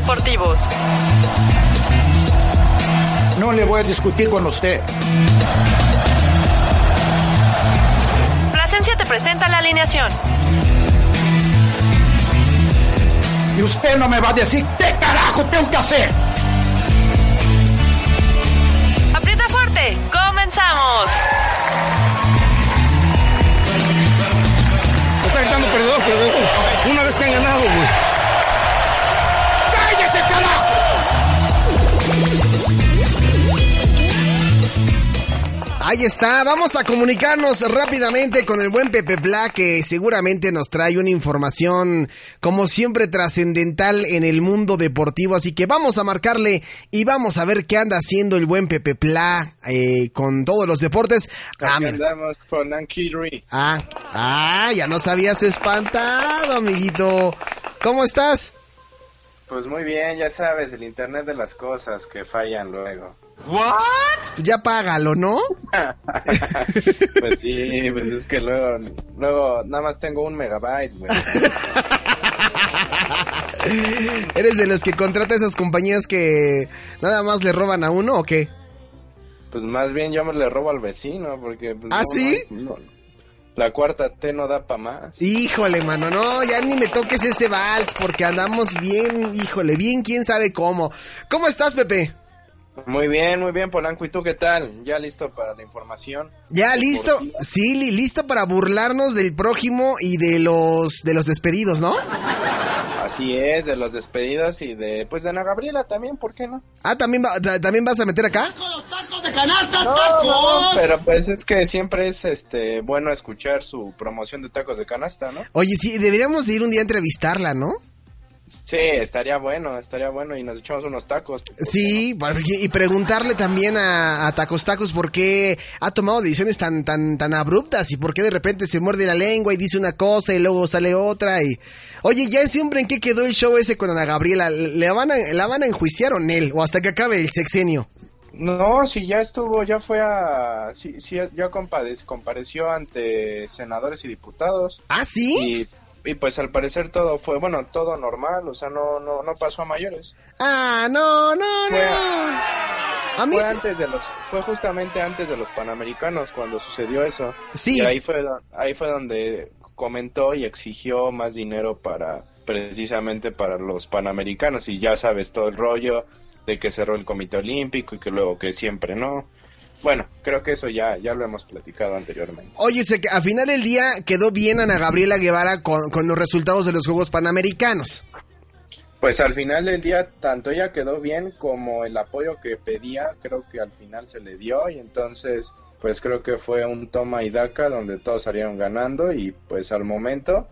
deportivos. No le voy a discutir con usted. Plasencia te presenta la alineación. Y usted no me va a decir qué carajo tengo que hacer. Aprieta fuerte, comenzamos. Está gritando perdedor, perdedor. Una vez que han ganado, güey. Ahí está, vamos a comunicarnos rápidamente con el buen Pepe Black que seguramente nos trae una información como siempre trascendental en el mundo deportivo, así que vamos a marcarle y vamos a ver qué anda haciendo el buen Pepe Pla eh, con todos los deportes. Ah, con ah, ah, ya nos habías espantado, amiguito. ¿Cómo estás? Pues muy bien, ya sabes, el internet de las cosas que fallan luego. Ya págalo, ¿no? Pues sí, pues es que luego, luego nada más tengo un megabyte, güey. ¿Eres de los que contrata esas compañías que nada más le roban a uno o qué? Pues más bien yo me le robo al vecino, porque... Pues, ¿Ah, no, sí? no, no. la cuarta T no da pa' más. Híjole, mano, no, ya ni me toques ese vals porque andamos bien, híjole, bien, quién sabe cómo. ¿Cómo estás, Pepe? Muy bien, muy bien, Polanco. ¿Y tú qué tal? ¿Ya listo para la información? ¿Ya listo? Sí, li- listo para burlarnos del prójimo y de los de los despedidos, ¿no? Así es, de los despedidos y de... Pues de Ana Gabriela también, ¿por qué no? Ah, ¿también, va- ta- ¿también vas a meter acá? No, no, pero pues es que siempre es este bueno escuchar su promoción de tacos de canasta, ¿no? Oye, sí, deberíamos de ir un día a entrevistarla, ¿no? Sí, estaría bueno, estaría bueno y nos echamos unos tacos. Sí, y preguntarle también a, a Tacos Tacos por qué ha tomado decisiones tan, tan, tan abruptas y por qué de repente se muerde la lengua y dice una cosa y luego sale otra y... Oye, ¿ya siempre en qué quedó el show ese con Ana Gabriela? ¿Le van a, ¿La van a enjuiciar o él? ¿O hasta que acabe el sexenio? No, si ya estuvo, ya fue a... Sí, sí ya compare- compareció ante senadores y diputados. ¿Ah, sí? Y, y pues al parecer todo fue, bueno, todo normal, o sea, no, no, no pasó a mayores. Ah, no, no, Fue, no. A mí fue sí- antes de los, fue justamente antes de los Panamericanos cuando sucedió eso. Sí. Y ahí fue, ahí fue donde comentó y exigió más dinero para, precisamente para los Panamericanos. Y ya sabes todo el rollo de que cerró el Comité Olímpico y que luego que siempre no. Bueno, creo que eso ya, ya lo hemos platicado anteriormente. Oye, que al final del día quedó bien Ana Gabriela Guevara con, con los resultados de los Juegos Panamericanos. Pues al final del día, tanto ella quedó bien como el apoyo que pedía, creo que al final se le dio y entonces, pues creo que fue un toma y daca donde todos salieron ganando y pues al momento,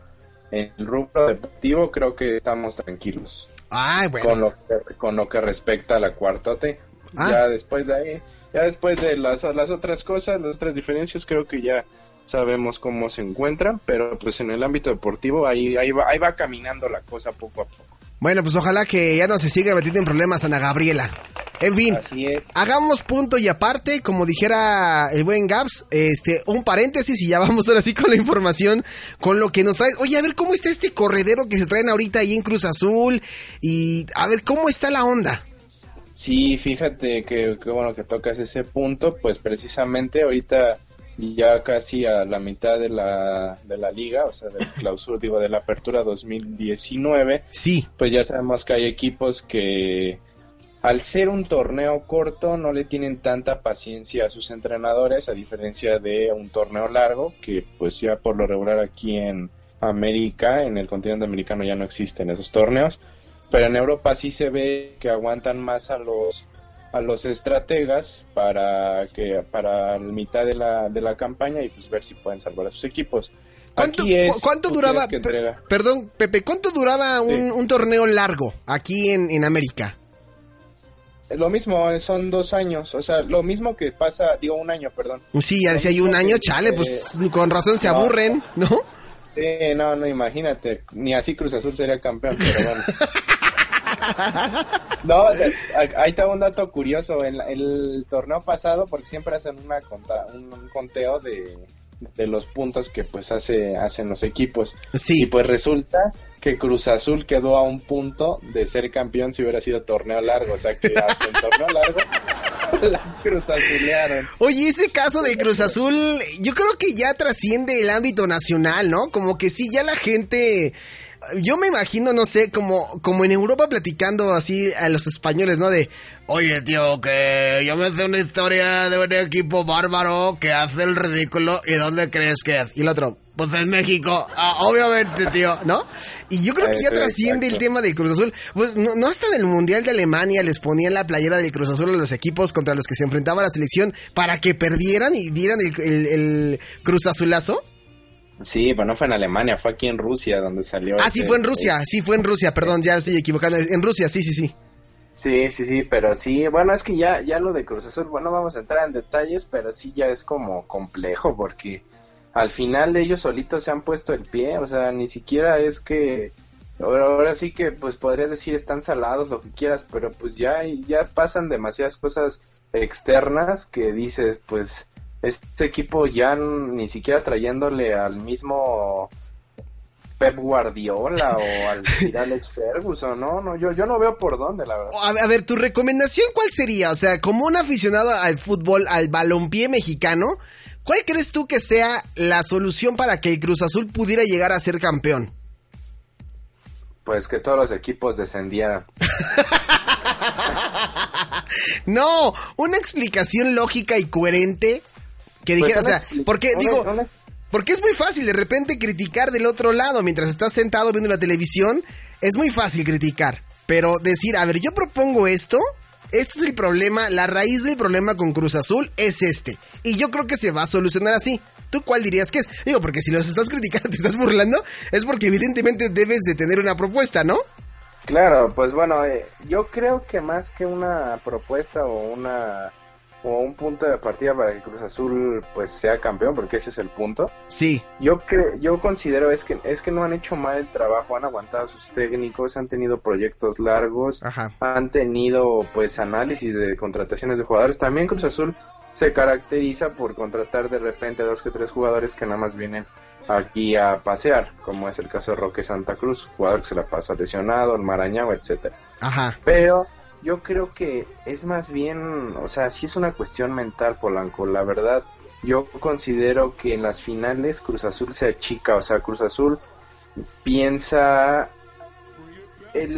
en el rubro deportivo, creo que estamos tranquilos Ay, bueno. con, lo que, con lo que respecta a la cuartote. Ah. Ya después de ahí, ya después de las, las otras cosas, las otras diferencias, creo que ya sabemos cómo se encuentran, pero pues en el ámbito deportivo ahí, ahí, va, ahí va caminando la cosa poco a poco. Bueno, pues ojalá que ya no se siga metiendo en problemas Ana Gabriela. En fin, Así es. hagamos punto y aparte, como dijera el buen Gaps, este, un paréntesis y ya vamos ahora sí con la información, con lo que nos trae. Oye, a ver cómo está este corredero que se traen ahorita ahí en Cruz Azul y a ver cómo está la onda. Sí, fíjate que, que bueno que tocas ese punto, pues precisamente ahorita ya casi a la mitad de la, de la liga, o sea, del clausura, digo, de la apertura 2019, Sí, pues ya sabemos que hay equipos que al ser un torneo corto no le tienen tanta paciencia a sus entrenadores, a diferencia de un torneo largo, que pues ya por lo regular aquí en América, en el continente americano ya no existen esos torneos, pero en Europa sí se ve que aguantan más a los a los estrategas para que para la mitad de la, de la campaña y pues ver si pueden salvar a sus equipos. ¿Cuánto, es, cuánto duraba? perdón, Pepe, ¿cuánto duraba un, Sí. un torneo largo aquí en, en América? Lo mismo, eh, son dos años, o sea, lo mismo que pasa, digo un año, perdón. Sí, ya decía hay un año, chale, pues con razón se No. aburren, ¿no? Sí, no, no, imagínate, ni así Cruz Azul sería campeón, pero bueno. No, o sea, a- ahí está un dato curioso, en la- el torneo pasado, porque siempre hacen una conta, un, un conteo de, de los puntos que pues hace, hacen los equipos. Sí. Y pues resulta que Cruz Azul quedó a un punto de ser campeón si hubiera sido torneo largo. O sea que hasta en torneo largo la Cruz Azulearon. Oye, ese caso de Cruz Azul, yo creo que ya trasciende el ámbito nacional, ¿no? Como que sí, ya la gente yo me imagino, no sé, como, como en Europa platicando así a los españoles, ¿no? De, oye, tío, que yo me sé una historia de un equipo bárbaro que hace el ridículo y ¿dónde crees que es? Y el otro, pues en México, ah, obviamente, tío, ¿no? Y yo creo que ya trasciende el tema de Cruz Azul. Pues no, no hasta en el Mundial de Alemania les ponían la playera de Cruz Azul a los equipos contra los que se enfrentaba la selección para que perdieran y dieran el, el, el Cruz Azulazo. Sí, pero no fue en Alemania, fue aquí en Rusia donde salió. Ah, sí, fue en Rusia, sí, fue en Rusia, perdón, ya estoy equivocando. En Rusia, sí, sí, sí. Sí, sí, sí, pero sí, bueno, es que ya, ya lo de Cruz Azul, bueno, vamos a entrar en detalles, pero sí ya es como complejo porque al final ellos solitos se han puesto el pie, o sea, ni siquiera es que ahora, ahora sí que pues podrías decir están salados, lo que quieras, pero pues ya, ya pasan demasiadas cosas externas que dices, pues este equipo ya ni siquiera trayéndole al mismo Pep Guardiola o al Alex Ferguson, no, no, yo, yo no veo por dónde, la verdad. A, ver, tu recomendación cuál sería, o sea, como un aficionado al fútbol, al balompié mexicano, ¿cuál crees tú que sea la solución para que el Cruz Azul pudiera llegar a ser campeón? Pues que todos los equipos descendieran. no, una explicación lógica y coherente que dije, pues o sea, porque digo, porque es muy fácil de repente criticar del otro lado mientras estás sentado viendo la televisión, es muy fácil criticar, pero decir, a ver, yo propongo esto, este es el problema, la raíz del problema con Cruz Azul es este, y yo creo que se va a solucionar así. ¿Tú cuál dirías que es? Digo, porque si los estás criticando, te estás burlando, es porque evidentemente debes de tener una propuesta, ¿no? Claro, pues bueno, eh, yo creo que más que una propuesta o una como un punto de partida para que Cruz Azul pues sea campeón, porque ese es el punto. Sí. Yo que yo considero es que es que no han hecho mal el trabajo, han aguantado sus técnicos, han tenido proyectos largos, han tenido pues análisis de contrataciones de jugadores. También Cruz Azul se caracteriza por contratar de repente dos que tres jugadores que nada más vienen aquí a pasear, como es el caso de Roque Santa Cruz, jugador que se la pasó lesionado, el Marañao, etcétera. Ajá. Pero yo creo que es más bien, o sea, sí es una cuestión mental, Polanco. La verdad, yo considero que en las finales Cruz Azul se achica, o sea, Cruz Azul piensa... Eh,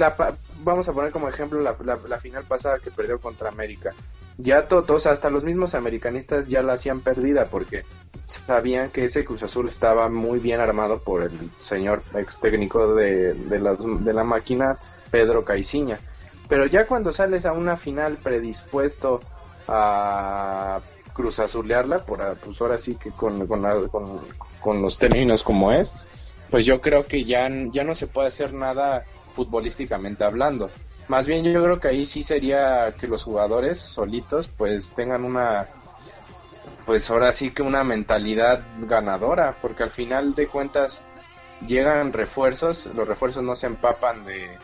vamos a poner como ejemplo la, la, final pasada que perdió contra América. Ya todos, hasta los mismos americanistas ya la hacían perdida porque sabían que ese Cruz Azul estaba muy bien armado por el señor ex técnico de, de, la, de la máquina, Pedro Caiciña. Pero ya cuando sales a una final predispuesto a cruzazulearla, por, pues ahora sí que con, con, los términos como es, pues yo creo que ya, ya no se puede hacer nada futbolísticamente hablando. Más bien yo creo que ahí sí sería que los jugadores solitos pues tengan una pues ahora sí que una mentalidad ganadora, porque al final de cuentas llegan refuerzos, los refuerzos no se empapan de,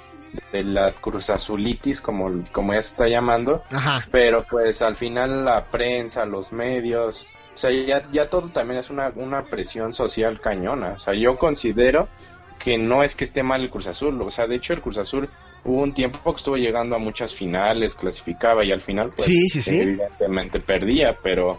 de la cruz azulitis, como, como ya se está llamando. Pero pues al final la prensa, los medios, o sea, ya, ya todo también es una, una presión social cañona. O sea, yo considero que no es que esté mal el Cruz Azul. O sea, de hecho el Cruz Azul hubo un tiempo que estuvo llegando a muchas finales, clasificaba y al final pues evidentemente perdía, pero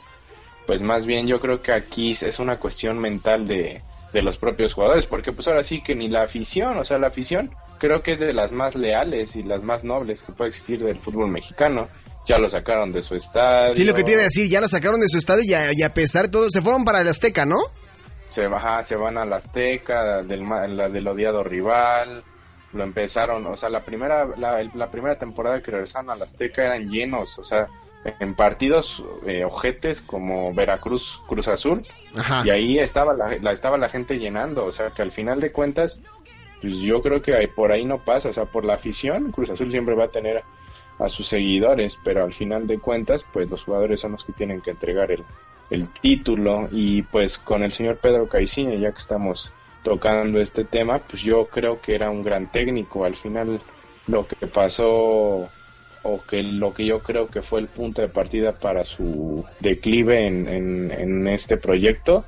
pues más bien yo creo que aquí es una cuestión mental de, de los propios jugadores, porque pues ahora sí que ni la afición, o sea, la afición creo que es de las más leales y las más nobles que puede existir del fútbol mexicano. Ya lo sacaron de su estadio. Sí, lo que tiene que decir, ya lo sacaron de su estadio y a, pesar de todo, se fueron para el Azteca, ¿no? Se, baja, se van al Azteca, del, la, del odiado rival. Lo empezaron, o sea, la primera, la, primera temporada que regresaron al Azteca eran llenos, o sea, en partidos eh, ojetes como Veracruz, Cruz Azul. Y ahí estaba la, estaba la gente llenando, o sea, que al final de cuentas pues yo creo que por ahí no pasa, o sea, por la afición, Cruz Azul siempre va a tener a sus seguidores, pero al final de cuentas, pues los jugadores son los que tienen que entregar el, el título. Y pues con el señor Pedro Caiciña, ya que estamos tocando este tema, pues yo creo que era un gran técnico, al final lo que pasó o que lo que yo creo que fue el punto de partida para su declive en, en, en este proyecto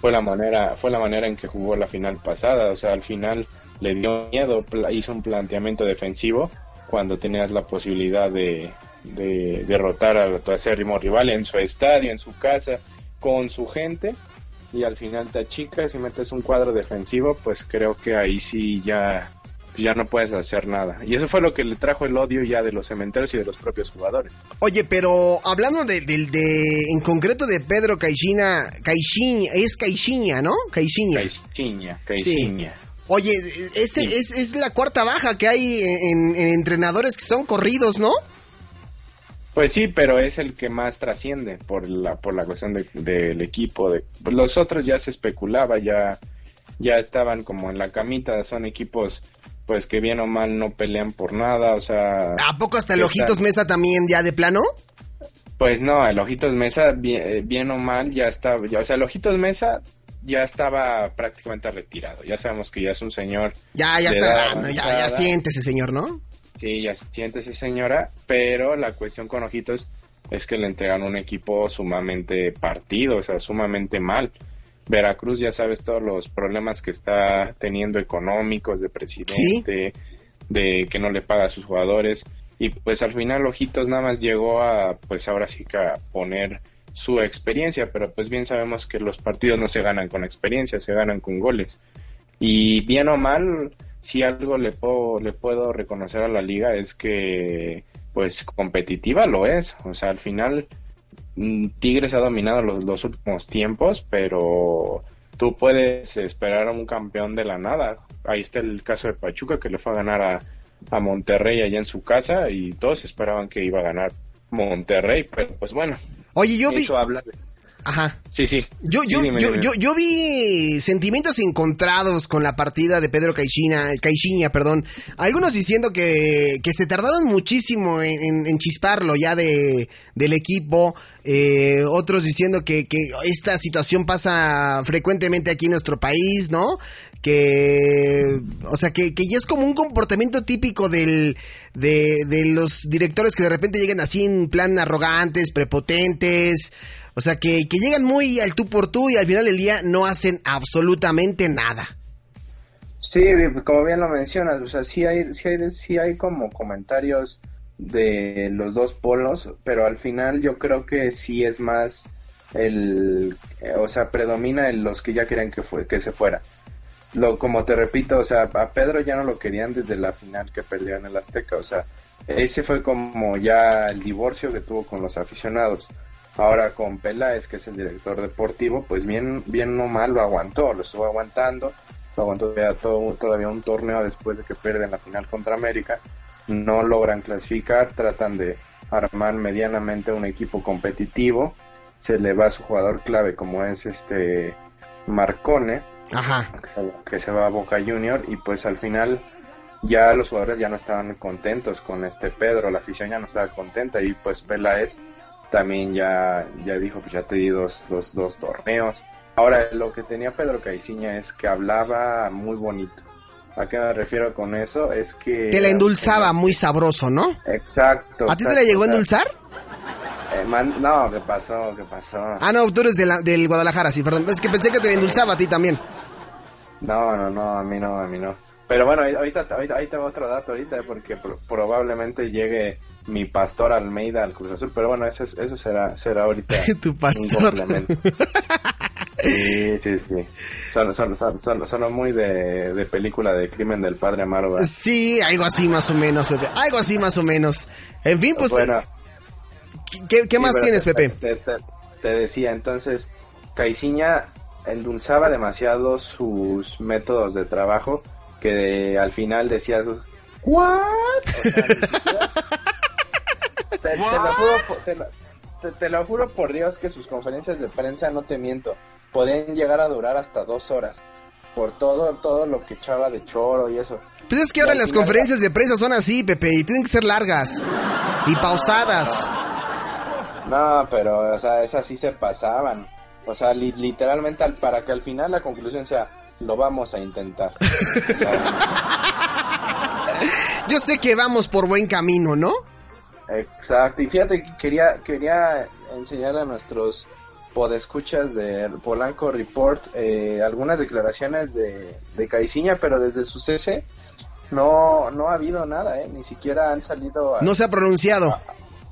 fue la manera fue la manera en que jugó la final pasada. O sea al final le dio miedo, hizo un planteamiento defensivo cuando tenías la posibilidad de, de derrotar a tu acérrimo rival en su estadio, en su casa, con su gente, y al final te achicas y metes un cuadro defensivo, pues creo que ahí sí ya, ya no puedes hacer nada. Y eso fue lo que le trajo el odio ya de los cementerios y de los propios jugadores. Oye, pero hablando de, del- de- en concreto de Pedro Caixinha, Caixinha, es Caixinha, ¿no? Caixinha. Caixinha, Caixinha. Oye, este Sí. es, es la cuarta baja que hay en, en entrenadores que son corridos, ¿no? Pues sí, pero es el que más trasciende por la por la cuestión de- del equipo. De, los otros ya se especulaba, ya ya estaban como en la camita, son equipos pues que bien o mal no pelean por nada, o sea, ¿A poco hasta el Ojitos Mesa también ya de plano? Pues no, el Ojitos Mesa bien, eh, bien o mal ya estaba, ya, o sea, el Ojitos Mesa ya estaba prácticamente retirado. Ya sabemos que ya es un señor Ya, ya está grande, ya, ya siéntese, señor, ¿no? Sí, ya siente esa señora, pero la cuestión con Ojitos es que le entregan un equipo sumamente partido, o sea, sumamente mal. Veracruz, ya sabes todos los problemas que está teniendo económicos, de presidente, de que no le paga a sus jugadores. Y pues al final Ojitos nada más llegó a, pues ahora sí que a poner su experiencia, pero pues bien sabemos que los partidos no se ganan con experiencia, se ganan con goles. Y bien o mal, si algo le puedo, le puedo reconocer a la liga es que pues competitiva lo es. O sea, al final mm, Tigres ha dominado los, los últimos tiempos, pero tú puedes esperar a un campeón de la nada. Ahí está el caso de Pachuca que le fue a ganar a, a Monterrey allá en su casa y todos esperaban que iba a ganar Monterrey, pero pues bueno, Oye, yo vi... eso habla de... Ajá. Sí, sí. Yo, Sí, yo, dime, yo, dime. yo, yo vi sentimientos encontrados con la partida de Pedro Caixinha, Caixinha, perdón. Algunos diciendo que, que se tardaron muchísimo en, en- en chisparlo ya de, del equipo. eh, otros diciendo que, que esta situación pasa frecuentemente aquí en nuestro país, ¿no? Que, o sea, que, que ya es como un comportamiento típico del, de, de los directores que de repente llegan así en plan arrogantes, prepotentes. O sea, que, que llegan muy al tú por tú y al final del día no hacen absolutamente nada. Sí, como bien lo mencionas, o sea, sí hay, sí hay, sí hay como comentarios de los dos polos, pero al final yo creo que sí es más el, eh, o sea, predomina en los que ya querían que fue, que se fuera. Lo, como te repito, o sea, a Pedro ya no lo querían desde la final que perdió en el Azteca, o sea, ese fue como ya el divorcio que tuvo con los aficionados. Ahora con Peláez, que es el director deportivo, pues bien, bien o mal lo aguantó, lo estuvo aguantando, lo aguantó todavía, todo, todavía un torneo después de que pierden la final contra América, no logran clasificar, tratan de armar medianamente un equipo competitivo, se le va su jugador clave como es este Marcone, Ajá. que se, que se va a Boca Junior y pues al final ya los jugadores ya no estaban contentos con este Pedro, la afición ya no estaba contenta y pues Peláez también ya, ya dijo pues ya te di dos, dos, dos torneos. Ahora lo que tenía Pedro Caiciña es que hablaba muy bonito. ¿A qué me refiero con eso? Es que... Te la endulzaba muy sabroso, ¿no? Exacto. ¿A ti te la llegó a endulzar? Man- no, ¿qué pasó? ¿Qué pasó? Ah, no, tú eres de la- del Guadalajara, sí, perdón. Es que pensé que te endulzaba a ti también. No, no, no, a mí no, a mí no. Pero bueno, ahorita, ahorita, ahí tengo otro dato ahorita, porque pro- probablemente llegue mi pastor Almeida al Cruz Azul, pero bueno, eso, es- eso será, será ahorita Tu pastor. Sí, sí, sí. Son, son, son, son, son muy de, de película de crimen del padre Amaro. ¿verdad? Sí, algo así más o menos, Pepe. Algo así más o menos. En fin, pues, bueno, ¿qué, qué sí, más tienes, te- Pepe? Te, te- te decía, entonces, Caiciña endulzaba demasiado sus métodos de trabajo que al final decías, ¿what? O sea, te, lo juro, por- te, lo, te- lo juro por Dios que sus conferencias de prensa, no te miento, podían llegar a durar hasta dos horas por todo, todo lo que echaba de choro y eso. Pues es que ahora las conferencias de prensa son así, Pepe, y tienen que ser largas y pausadas. No, pero, o sea, esas sí se pasaban. O sea, li- literalmente al- para que al final la conclusión sea, lo vamos a intentar. O sea, Yo sé que vamos por buen camino, ¿no? exacto. Y fíjate, que quería, quería enseñarle a nuestros podescuchas de Polanco Report eh, algunas declaraciones de, de Caiciña, pero desde su cese no, no ha habido nada, ¿eh? ni siquiera han salido... a- No se ha pronunciado.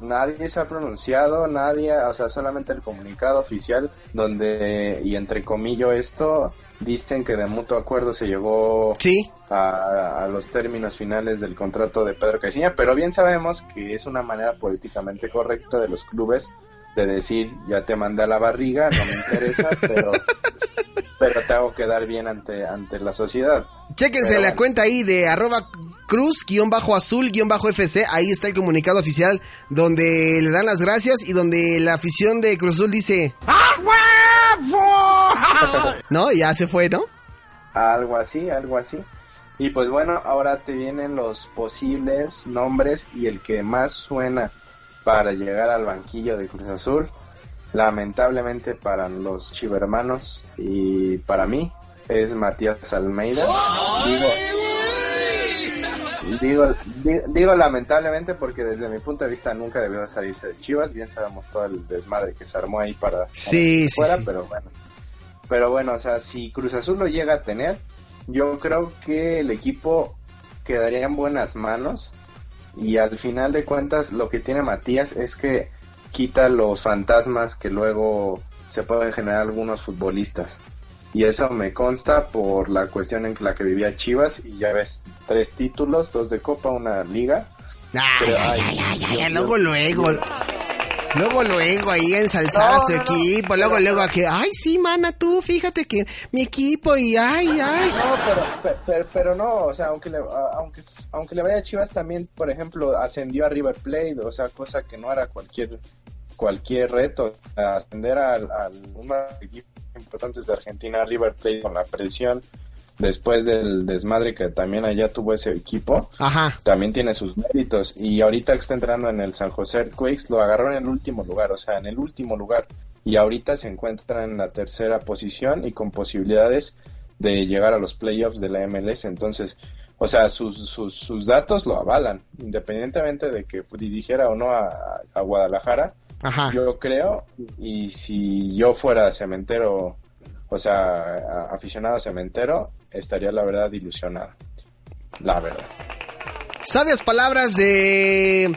Nadie se ha pronunciado, nadie, o sea, solamente el comunicado oficial donde, y entre comillas esto, dicen que de mutuo acuerdo se llegó Sí. a, a los términos finales del contrato de Pedro Caiciña, pero bien sabemos que es una manera políticamente correcta de los clubes de decir, ya te mandé a la barriga, no me interesa, pero, pero te hago quedar bien ante, ante la sociedad. Chéquense Pero la bueno. cuenta ahí de arroba cruz guion bajo azul guion bajo FC. Ahí está el comunicado oficial donde le dan las gracias y donde la afición de Cruz Azul dice... No, ya se fue, ¿no? Algo así, algo así. Y pues bueno, ahora te vienen los posibles nombres y el que más suena para llegar al banquillo de Cruz Azul. Lamentablemente para los chivermanos y para mí es Matías Almeida. Digo, digo, di- digo lamentablemente porque desde mi punto de vista nunca debió de salirse de Chivas. Bien sabemos todo el desmadre que se armó ahí para, Sí, sí, fuera, sí. pero bueno. Pero bueno, o sea, si Cruz Azul lo llega a tener, yo creo que el equipo quedaría en buenas manos. Y al final de cuentas, lo que tiene Matías es que quita los fantasmas que luego se pueden generar algunos futbolistas. Y eso me consta por la cuestión en la que vivía Chivas. Y ya ves, tres títulos, dos de Copa, una liga. Ay, Pero, ay, ay, ay, ay, yo- ay, yo- luego, luego. Luego, luego, ahí ensalzar No, a su no, no, equipo. luego, luego, a que, ay, sí, mana, tú, fíjate que mi equipo y, ay, ay. No, pero, pe- pero, pero no, o sea, aunque le, aunque, aunque le vaya a Chivas también, por ejemplo, ascendió a River Plate, o sea, cosa que no era cualquier cualquier reto, ascender al- a, uno de los equipos importantes de Argentina, River Plate, con la presión después del desmadre que también allá tuvo ese equipo, Ajá. también tiene sus méritos. Y ahorita que está entrando en el San José Earthquakes, lo agarró en el último lugar, o sea, en el último lugar. Y ahorita se encuentra en la tercera posición y con posibilidades de llegar a los playoffs de la MLS. Entonces, o sea, sus, sus, sus datos lo avalan, independientemente de que dirigiera o no a, a Guadalajara. Ajá. Yo creo, y si yo fuera cementero, o sea, a- aficionado cementero, estaría la verdad ilusionado. La verdad. Sabias palabras de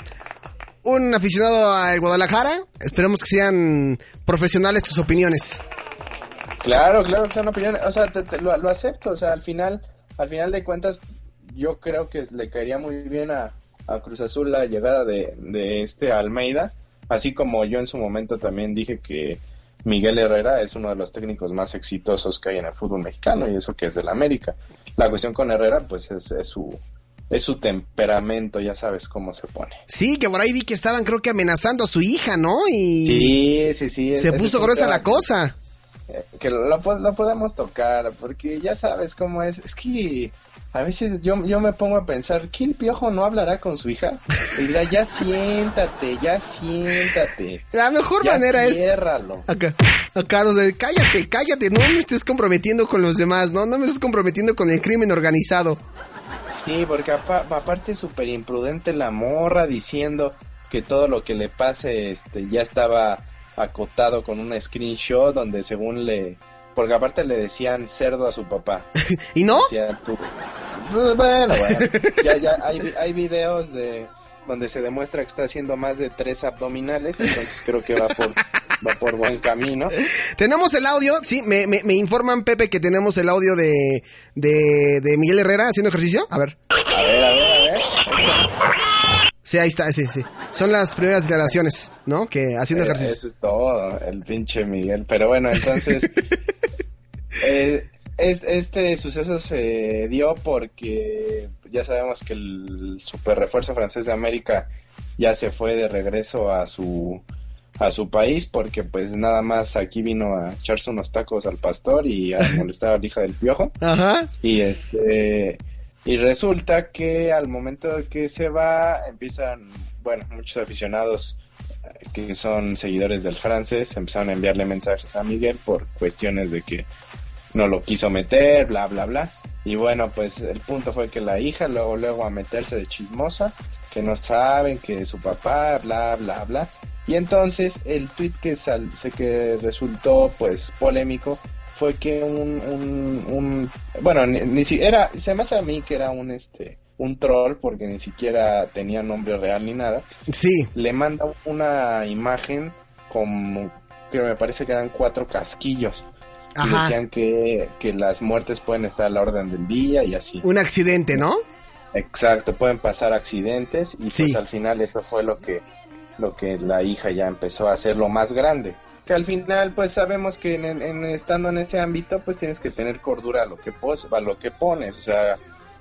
un aficionado al Guadalajara. Esperemos que sean profesionales tus opiniones. Claro, claro, que son opiniones, o sea, te- te- lo, lo acepto, o sea, al final, al final de cuentas, yo creo que le caería muy bien a, a Cruz Azul la llegada de, de este Almeida, así como yo en su momento también dije que Miguel Herrera es uno de los técnicos más exitosos que hay en el fútbol mexicano y eso que es del América. La cuestión con Herrera, pues es, es su es su temperamento, ya sabes cómo se pone. Sí, que por ahí vi que estaban, creo que amenazando a su hija, ¿no? Y Sí, sí, sí. se puso gruesa la que- cosa. eh, que lo, lo po- lo podemos tocar, porque ya sabes cómo es. Es que a veces yo, yo me pongo a pensar, ¿qué el piojo no hablará con su hija? Le dirá, ya siéntate, ya siéntate. La mejor Ya manera es ciérralo. acá, acá, o sea, cállate, cállate, no me estés comprometiendo con los demás, no, no me estés comprometiendo con el crimen organizado. Sí, porque apa- aparte es súper imprudente la morra diciendo que todo lo que le pase este ya estaba acotado con un screenshot donde según le... Porque aparte le decían cerdo a su papá. ¿Y no? Pues bueno, bueno. Ya, ya hay, hay videos de donde se demuestra que está haciendo más de tres abdominales, entonces creo que va por, va por buen camino. Tenemos el audio, sí, me, me, me informan, Pepe, que tenemos el audio de, de, de Miguel Herrera haciendo ejercicio. A ver, a ver, a ver. Sí, ahí está, sí, sí. Son las primeras declaraciones, ¿no? Que haciendo Eh, ejercicio. Eso es todo, el pinche Miguel. Pero bueno, entonces, eh, es- este suceso se dio porque ya sabemos que el super refuerzo francés de América ya se fue de regreso a su a su país porque pues nada más aquí vino a echarse unos tacos al pastor y a molestar a la hija del piojo Ajá. y este y resulta que al momento de que se va empiezan bueno muchos aficionados eh, que son seguidores del francés empezaron a enviarle mensajes a Miguel por cuestiones de que no lo quiso meter bla bla bla. Y bueno pues el punto fue que la hija luego luego a meterse de chismosa que no saben que su papá bla bla bla. Y entonces el tweet que, sal, que resultó pues polémico fue que un, un, un bueno, ni, ni si era, se me hace a mí que era un este un troll porque ni siquiera tenía nombre real ni nada. Sí. Le manda una imagen como que me parece que eran cuatro casquillos. Y Ajá. decían que, que las muertes pueden estar a la orden del día y así. Un accidente, ¿no? Exacto, pueden pasar accidentes y Sí. pues al final eso fue lo que lo que la hija ya empezó a hacer lo más grande. Que al final pues sabemos que en, en- estando en ese ámbito pues tienes que tener cordura a lo que pos, a lo que pones, o sea,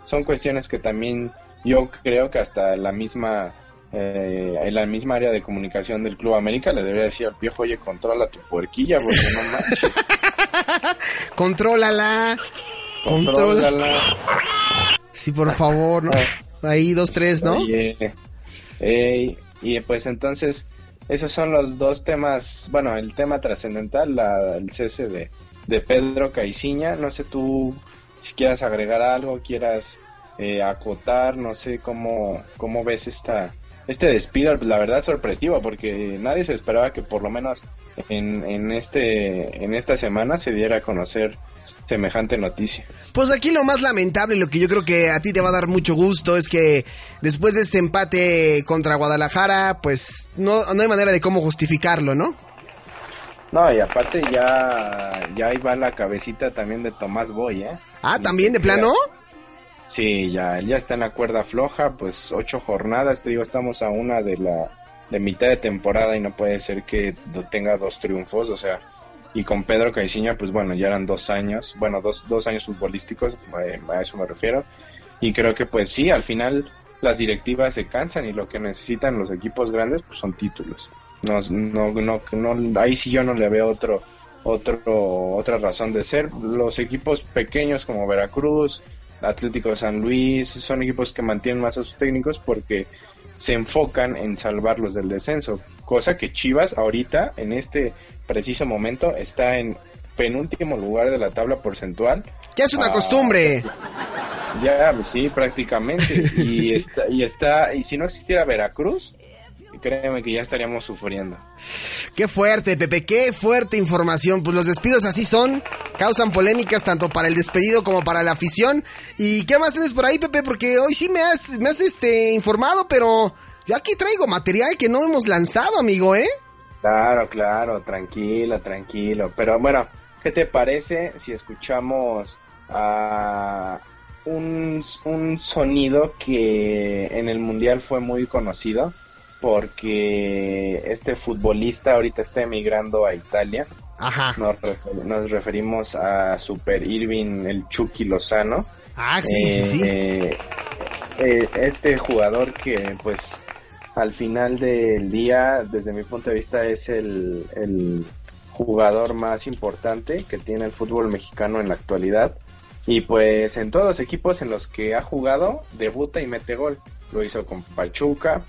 son cuestiones que también yo creo que hasta la misma eh, en la misma área de comunicación del Club América le debería decir al viejo, oye, controla tu puerquilla, porque no manches, Contrólala. Controla. contrólala. Sí, por favor, ¿no? Ahí, dos, tres, ¿no? Oye, y pues entonces, esos son los dos temas, bueno, el tema trascendental, la- el cese de, de Pedro Caiciña, no sé tú si quieras agregar algo, quieras eh, acotar, no sé cómo, cómo ves esta, este despido, la verdad sorpresivo, porque nadie se esperaba que por lo menos en, en, este, en esta semana se diera a conocer semejante noticia. Pues aquí lo más lamentable, lo que yo creo que a ti te va a dar mucho gusto, es que después de ese empate contra Guadalajara, pues no, no hay manera de cómo justificarlo, ¿no? No, y aparte ya, ya ahí va la cabecita también de Tomás Boy, ¿eh? Ah, también de plano. Sí, ya, él ya está en la cuerda floja, pues ocho jornadas, te digo, estamos a una de la de mitad de temporada y no puede ser que tenga dos triunfos, o sea, y con Pedro Caiciña, pues bueno, ya eran dos años, bueno, dos, dos años futbolísticos, eh, a eso me refiero, y creo que pues sí, al final las directivas se cansan y lo que necesitan los equipos grandes pues son títulos. No, no, no, no, ahí sí yo no le veo otro, otro, otra razón de ser. Los equipos pequeños como Veracruz, Atlético de San Luis, son equipos que mantienen más a sus técnicos porque se enfocan en salvarlos del descenso. Cosa que Chivas ahorita, en este preciso momento, está en penúltimo lugar de la tabla porcentual. Ya es una Ah. costumbre. Ya, pues sí, prácticamente. Y está, y está, y si no existiera Veracruz, créeme que ya estaríamos sufriendo. Qué fuerte, Pepe, qué fuerte información. Pues los despidos así son, causan polémicas tanto para el despedido como para la afición. ¿Y qué más tienes por ahí, Pepe? Porque hoy sí me has, me has este, informado, pero yo aquí traigo material que no hemos lanzado, amigo, ¿eh? Claro, claro, tranquilo, tranquilo. Pero bueno, ¿qué te parece si escuchamos a un, un sonido que en el Mundial fue muy conocido? Porque este futbolista ahorita está emigrando a Italia. Ajá. Nos, refer- nos referimos a Super Irving, el Chucky Lozano. Ah, sí, sí, sí. Eh, eh, este jugador que pues al final del día, desde mi punto de vista, es el, el jugador más importante que tiene el fútbol mexicano en la actualidad. Y pues en todos los equipos en los que ha jugado, debuta y mete gol. Lo hizo con Pachuca,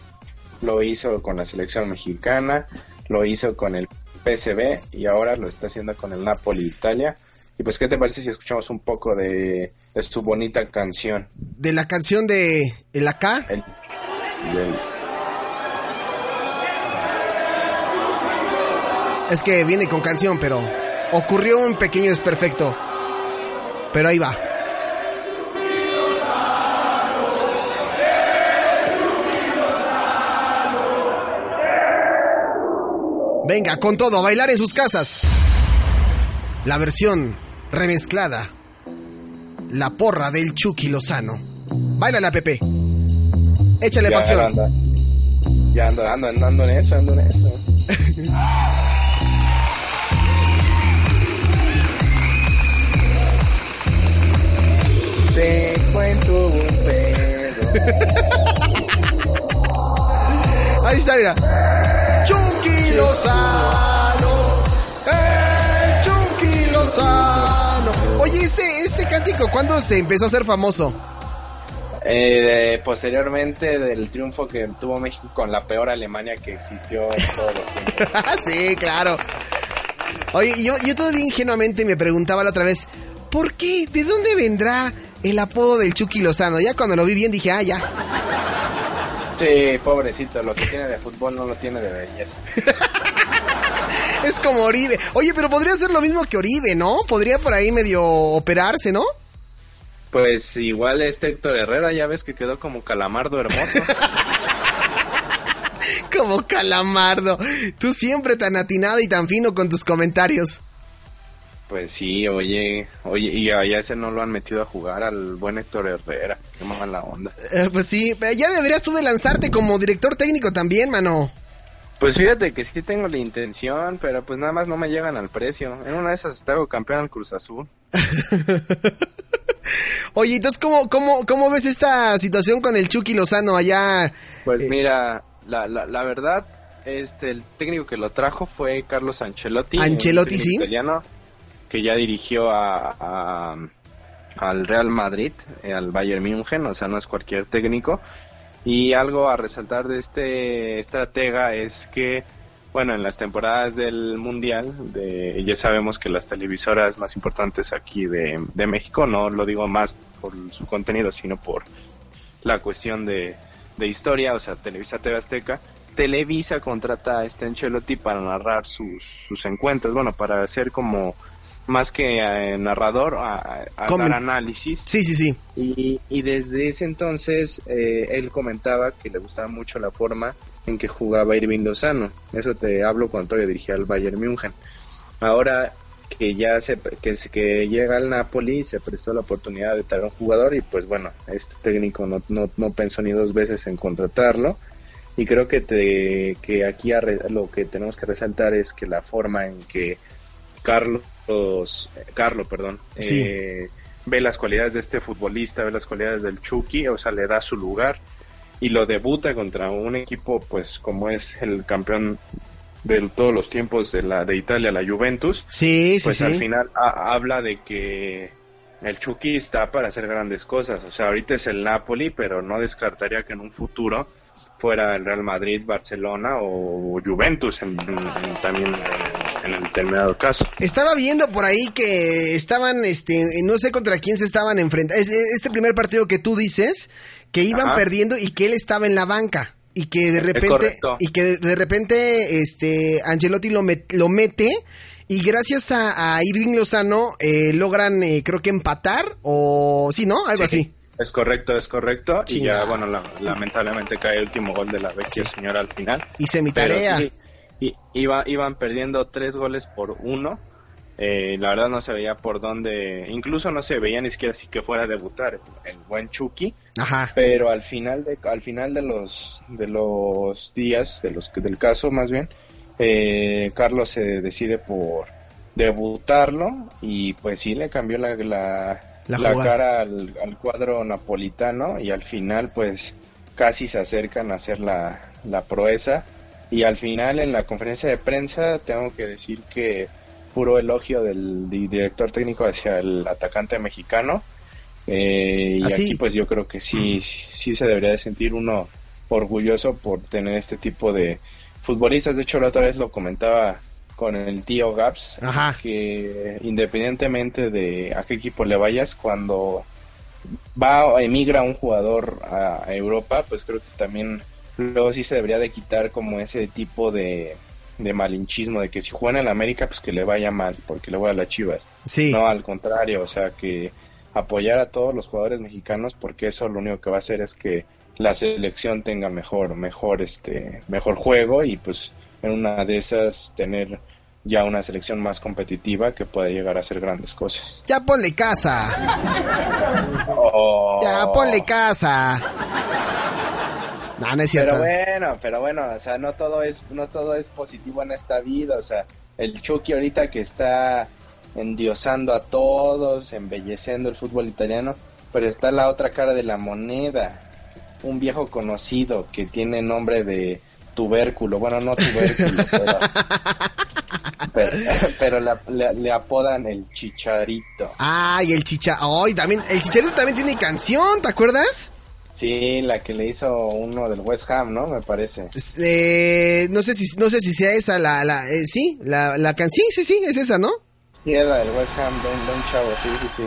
lo hizo con la selección mexicana, lo hizo con el PSV y ahora lo está haciendo con el Napoli Italia. Y pues, ¿qué te parece si escuchamos un poco de, de su bonita canción? De la canción de El Acá. El, del- Es que viene con canción, pero ocurrió un pequeño desperfecto. Pero ahí va. Venga, con todo, a bailar en sus casas. La versión remezclada. La porra del Chucky Lozano. Báilala, Pepe. Échale ya pasión. anda, ya ando, ando, ando en eso, ando en eso. Te cuento un pedo. Ahí está, mira. Chucky Lozano. El Chucky Lozano. Oye, este, este cántico, ¿cuándo se empezó a hacer famoso? Eh, posteriormente del triunfo que tuvo México con la peor Alemania que existió en todos los tiempos. sí, claro. Oye, yo, yo todavía ingenuamente me preguntaba la otra vez, ¿por qué? ¿De dónde vendrá el apodo del Chucky Lozano? Ya cuando lo vi bien dije, ah, ya. Sí, pobrecito, lo que tiene de fútbol no lo tiene de belleza. Es como Oribe. Oye, pero podría ser lo mismo que Oribe, ¿no? Podría por ahí medio operarse, ¿no? Pues igual este Héctor Herrera, ya ves que quedó como calamardo hermoso. Como calamardo. Tú siempre tan atinado y tan fino con tus comentarios. Pues sí, oye, oye, y a ese no lo han metido a jugar al buen Héctor Herrera. Qué mala onda. Eh, pues sí, eh, ya deberías tú de lanzarte como director técnico también, mano. Pues fíjate que sí tengo la intención, pero pues nada más no me llegan al precio. En una de esas te hago campeón al Cruz Azul. Oye, entonces, ¿cómo, cómo, ¿cómo ves esta situación con el Chucky Lozano allá? Pues Eh, mira, la, la, la verdad, este, el técnico que lo trajo fue Carlos Ancelotti. Ancelotti, sí. Italiano que ya dirigió a, al Real Madrid, eh, al Bayern München, o sea, no es cualquier técnico. Y algo a resaltar de este estratega es que, bueno, en las temporadas del Mundial, de, ya sabemos que las televisoras más importantes aquí de, de México, no lo digo más por su contenido, sino por la cuestión de, de historia, o sea, Televisa TV Azteca, Televisa contrata a este Ancelotti para narrar sus, sus encuentros, bueno, para hacer como más que eh, narrador, a, a dar análisis. Sí, sí, sí. Y, y desde ese entonces eh, él comentaba que le gustaba mucho la forma en que jugaba Irving Lozano. Eso te hablo cuando todavía dirigía al Bayern München. Ahora que ya se, que, se- que llega al Napoli se prestó la oportunidad de traer un jugador y pues bueno, este técnico no, no, no pensó ni dos veces en contratarlo. Y creo que, te, que aquí a re- lo que tenemos que resaltar es que la forma en que Carlos, Carlos, perdón, Sí. eh, ve las cualidades de este futbolista, ve las cualidades del Chucky, o sea, le da su lugar y lo debuta contra un equipo, pues como es el campeón de todos los tiempos de la de Italia, la Juventus, Sí, sí, pues sí. al final ha- habla de que el Chucky está para hacer grandes cosas. O sea, ahorita es el Napoli, pero no descartaría que en un futuro fuera el Real Madrid, Barcelona o Juventus en, en- también en, en el determinado caso. Estaba viendo por ahí que estaban, este, no sé contra quién se estaban enfrentando. Es- Este primer partido que tú dices, que iban Ajá. perdiendo y que él estaba en la banca. Y que de repente, y que de, repente, este, Angelotti lo, met- lo mete. Y gracias a, a Irving Lozano eh, logran, eh, creo que empatar o sí, ¿no? Algo así. Es correcto, es correcto. Y ya, bueno, la- lamentablemente cae el último gol de la vecchia señora al final. Hice mi Pero tarea. sí, i- iba, iban perdiendo tres goles por uno. Eh, la verdad no se veía por dónde, incluso no se veía ni siquiera si que fuera a debutar el, buen Chucky, Ajá. pero al final de al final de los de los días de los del caso más bien, eh, Carlos se decide por debutarlo y pues sí le cambió la, la, La la cara al, al cuadro napolitano y al final pues casi se acercan a hacer la, la proeza y al final en la conferencia de prensa tengo que decir que puro elogio del, di- director técnico hacia el atacante mexicano eh, y Así. aquí pues yo creo que sí sí se debería de sentir uno orgulloso por tener este tipo de futbolistas de hecho la otra vez lo comentaba con el tío Gaps Ajá. que independientemente de a qué equipo le vayas cuando va o emigra un jugador a Europa, pues creo que también luego sí se debería de quitar como ese tipo de, de malinchismo de que si juega en América, pues que le vaya mal, porque le voy a las Chivas. Sí. No, al contrario, o sea, que apoyar a todos los jugadores mexicanos porque eso lo único que va a hacer es que la selección tenga mejor mejor este mejor juego y pues en una de esas tener ya una selección más competitiva que pueda llegar a hacer grandes cosas. Ya ponle casa. Oh. Ya ponle casa. No, no es cierto. Pero bueno, pero bueno, o sea, no todo es no todo es positivo en esta vida, o sea, el Chucky ahorita que está endiosando a todos, embelleciendo el fútbol italiano, pero está la otra cara de la moneda, un viejo conocido que tiene nombre de tubérculo, bueno, no tubérculo, pero, pero, pero la- le, le apodan el chicharito. Ay, el chicha. Ay, también. El chicharito también tiene canción, ¿te acuerdas? Sí, la que le hizo uno del West Ham, ¿no? Me parece. Es- eh, no sé si no sé si sea esa la la eh, sí la la canción sí sí es esa no Sí, era del West Ham, de un, de un chavo, sí, sí, sí.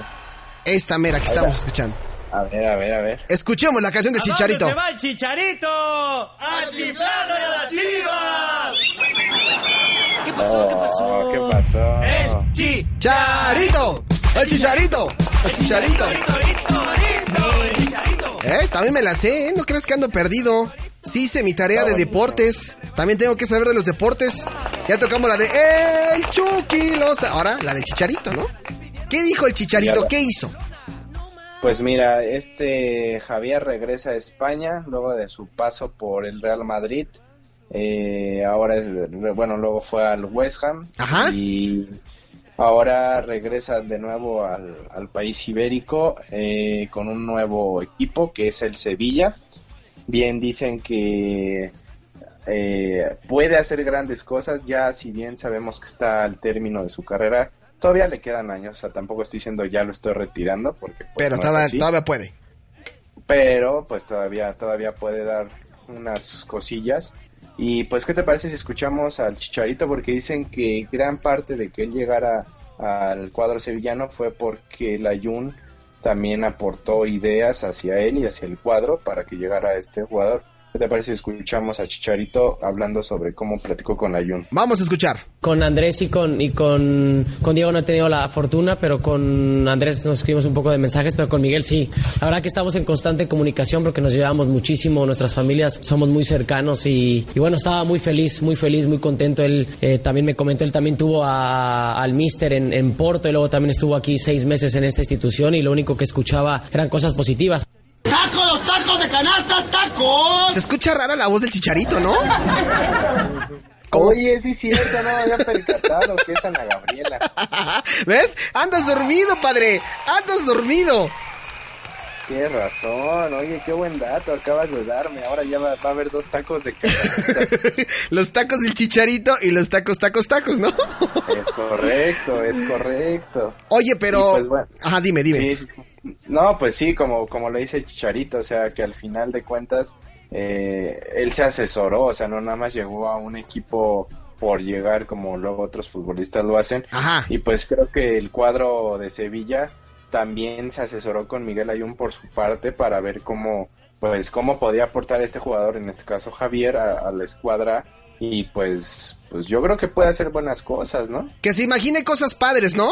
esta mera que Ahí estamos va. escuchando A ver, a ver, a ver. Escuchemos la canción de Chicharito. se va el chicharito? ¡A chiflarle a las chivas! ¿Qué pasó? ¿Qué pasó? ¿Qué pasó? ¡El Chicharito! ¡El Chicharito! el chicharito. Eh, también me la sé, ¿eh? No crees que ando perdido. Sí hice mi tarea de deportes. También tengo que saber de los deportes. Ya tocamos la de El Chucky Loza. Ahora la de Chicharito, ¿no? ¿Qué dijo el Chicharito? ¿Qué hizo? Pues mira, este Javier regresa a España luego de su paso por el Real Madrid. Eh, ahora es, bueno, luego fue al West Ham Ajá. y ahora regresa de nuevo al, al país ibérico eh, con un nuevo equipo que es el Sevilla. Bien dicen que eh, puede hacer grandes cosas, ya si bien sabemos que está al término de su carrera, todavía le quedan años, o sea, tampoco estoy diciendo ya lo estoy retirando, porque pues, Pero no todavía, todavía puede. pero pues todavía, todavía puede dar unas cosillas. Y pues, ¿qué te parece si escuchamos al Chicharito? Porque dicen que gran parte de que él llegara al cuadro sevillano fue porque la Jun también aportó ideas hacia él y hacia el cuadro para que llegara este jugador. ¿Qué te parece si escuchamos a Chicharito hablando sobre cómo platicó con la Jun? Vamos a escuchar. Con Andrés y con y con, con Diego no he tenido la fortuna, pero con Andrés nos escribimos un poco de mensajes, pero con Miguel sí. La verdad que estamos en constante comunicación porque nos llevamos muchísimo, nuestras familias somos muy cercanos y, y bueno, estaba muy feliz, muy feliz, muy contento. Él eh, también me comentó, él también tuvo a- al Mister en, en Porto y luego también estuvo aquí seis meses en esta institución y lo único que escuchaba eran cosas positivas. ¡Tacos, tacos de canasta, tacos! Se escucha rara la voz del Chicharito, ¿no? ¿Cómo? Oye, sí, cierto, no me había percatado que es Ana Gabriela. ¿Ves? Andas dormido, padre. Andas dormido. Tienes razón, oye, qué buen dato acabas de darme. Ahora ya va, va a haber dos tacos de canasta. Los tacos del Chicharito y los tacos, tacos, tacos, ¿no? es correcto, es correcto. Oye, pero... Pues bueno. Ajá, dime, dime. Sí, sí, sí. No, pues sí, como, como lo dice Chicharito, o sea, que al final de cuentas eh, él se asesoró, o sea, no nada más llegó a un equipo por llegar como luego otros futbolistas lo hacen. Ajá. Y pues creo que el cuadro de Sevilla también se asesoró con Miguel Ayun por su parte para ver cómo pues cómo podía aportar este jugador, en este caso Javier, a, a la escuadra y pues pues yo creo que puede hacer buenas cosas, ¿no? Que se imagine cosas padres, ¿no?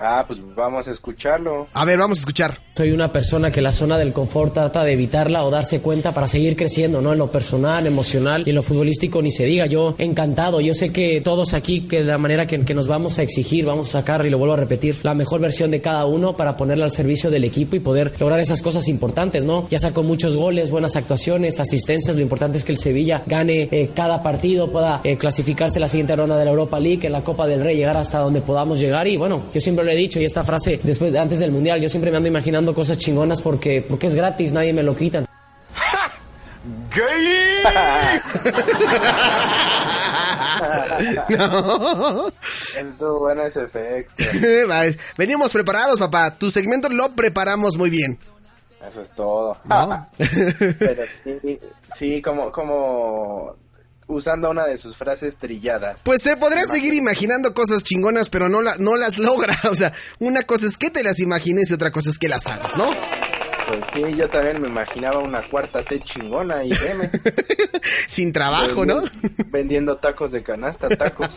Ah, pues vamos a escucharlo. A ver, vamos a escuchar. Soy una persona que la zona del confort trata de evitarla o darse cuenta para seguir creciendo, ¿no? En lo personal, emocional y en lo futbolístico ni se diga. Yo encantado, yo sé que todos aquí, que de la manera que, que nos vamos a exigir, vamos a sacar, y lo vuelvo a repetir, la mejor versión de cada uno para ponerla al servicio del equipo y poder lograr esas cosas importantes, ¿no? Ya sacó muchos goles, buenas actuaciones, asistencias, lo importante es que el Sevilla gane eh, cada partido, pueda eh, clasificarse en la siguiente ronda de la Europa League, en la Copa del Rey, llegar hasta donde podamos llegar y bueno, yo siempre lo he dicho y esta frase después antes del Mundial, yo siempre me ando imaginando cosas chingonas porque, porque es gratis, nadie me lo quita. No. Estuvo bueno ese efecto. Venimos preparados, papá. Tu segmento lo preparamos muy bien. Eso es todo. ¿No? Pero sí, sí, como, como usando una de sus frases trilladas. Pues se podría seguir imaginando cosas chingonas, pero no, la- no las logra. O sea, una cosa es que te las imagines y otra cosa es que las hagas, ¿no? Pues sí, yo también me imaginaba una cuarta T chingona y veme. Sin trabajo, ¿no? Vendiendo tacos de canasta, tacos.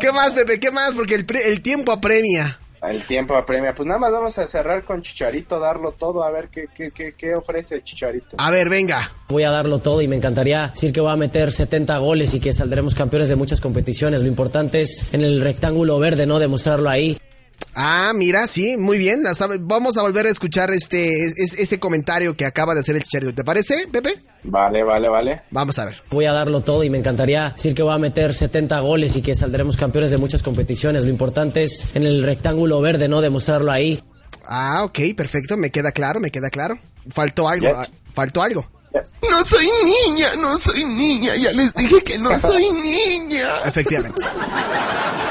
¿Qué más, Pepe? ¿Qué más? Porque el, pre- el tiempo apremia. El tiempo apremia. Pues nada más vamos a cerrar con Chicharito, darlo todo, a ver qué, qué, qué, qué ofrece Chicharito. A ver, venga. Voy a darlo todo y me encantaría decir que voy a meter 70 goles y que saldremos campeones de muchas competiciones. Lo importante es en el rectángulo verde, ¿no? Demostrarlo ahí. Ah, mira, sí, muy bien. Vamos a volver a escuchar este es- ese comentario que acaba de hacer el Chicharito. ¿Te parece, Pepe? Vale, vale, vale. Vamos a ver. Voy a darlo todo y me encantaría decir que voy a meter 70 goles y que saldremos campeones de muchas competiciones. Lo importante es en el rectángulo verde, ¿no? Demostrarlo ahí. Ah, ok, perfecto. Me queda claro, me queda claro. Faltó algo, Yes. ah, faltó algo. No soy niña, no soy niña. Ya les dije que no soy niña. Efectivamente.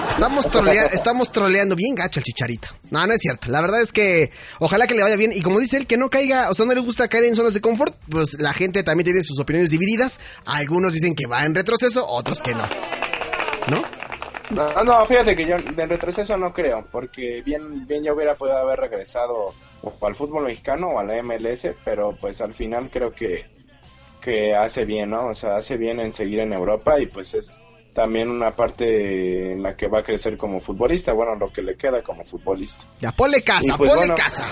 Estamos, trolea- estamos troleando bien gacho al chicharito. No, no es cierto. La verdad es que ojalá que le vaya bien. Y como dice él, que no caiga, o sea, no le gusta caer en zonas de confort. Pues la gente también tiene sus opiniones divididas. Algunos dicen que va en retroceso, otros que no. ¿No? No, no, fíjate que yo de retroceso no creo, porque bien, bien yo hubiera podido haber regresado o al fútbol mexicano o a la MLS, pero pues al final creo que, que hace bien, ¿no? O sea, hace bien en seguir en Europa y pues es también una parte en la que va a crecer como futbolista, bueno, lo que le queda como futbolista. Ya, ponle casa, pues, ponle bueno, casa.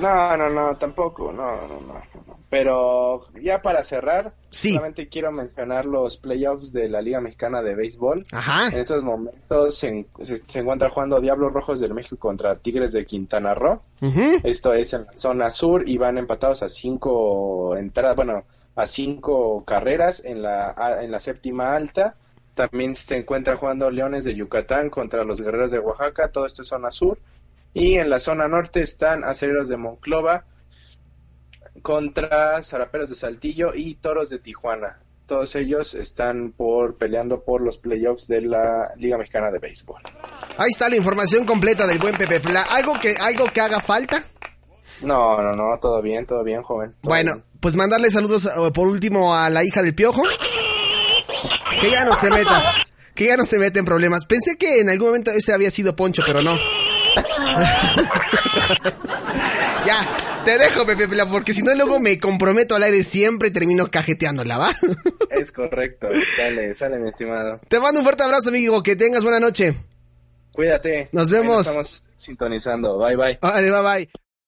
No, no, no, tampoco, no, no, no, no. Pero ya para cerrar, Sí. solamente quiero mencionar los playoffs de la Liga Mexicana de Béisbol. Ajá. En estos momentos se, se, se encuentra jugando Diablos Rojos del México contra Tigres de Quintana Roo. Ujú. Esto es en la zona sur y van empatados a cinco entradas, bueno, a cinco carreras en la, en la séptima alta. También se encuentra jugando Leones de Yucatán contra los Guerreros de Oaxaca, todo esto es zona sur. Y en la zona norte están Acereros de Monclova contra Zaraperos de Saltillo y Toros de Tijuana. Todos ellos están por peleando por los playoffs de la Liga Mexicana de Béisbol. Ahí está la información completa del buen Pepe. ¿Algo que, algo que haga falta? No, no, no, todo bien, todo bien, joven. todo Bueno, bien. pues mandarle saludos eh, por último a la hija del piojo. Que ya no se meta. Que ya no se meta en problemas. Pensé que en algún momento ese había sido Poncho, pero no. ya, te dejo, Pepe porque si no luego me comprometo al aire siempre y termino cajeteándola, ¿va? Es correcto, sale, sale mi estimado. te mando un fuerte abrazo, amigo. Que tengas buena noche. Cuídate. Nos vemos. estamos sintonizando. Bye bye. Vale, bye bye.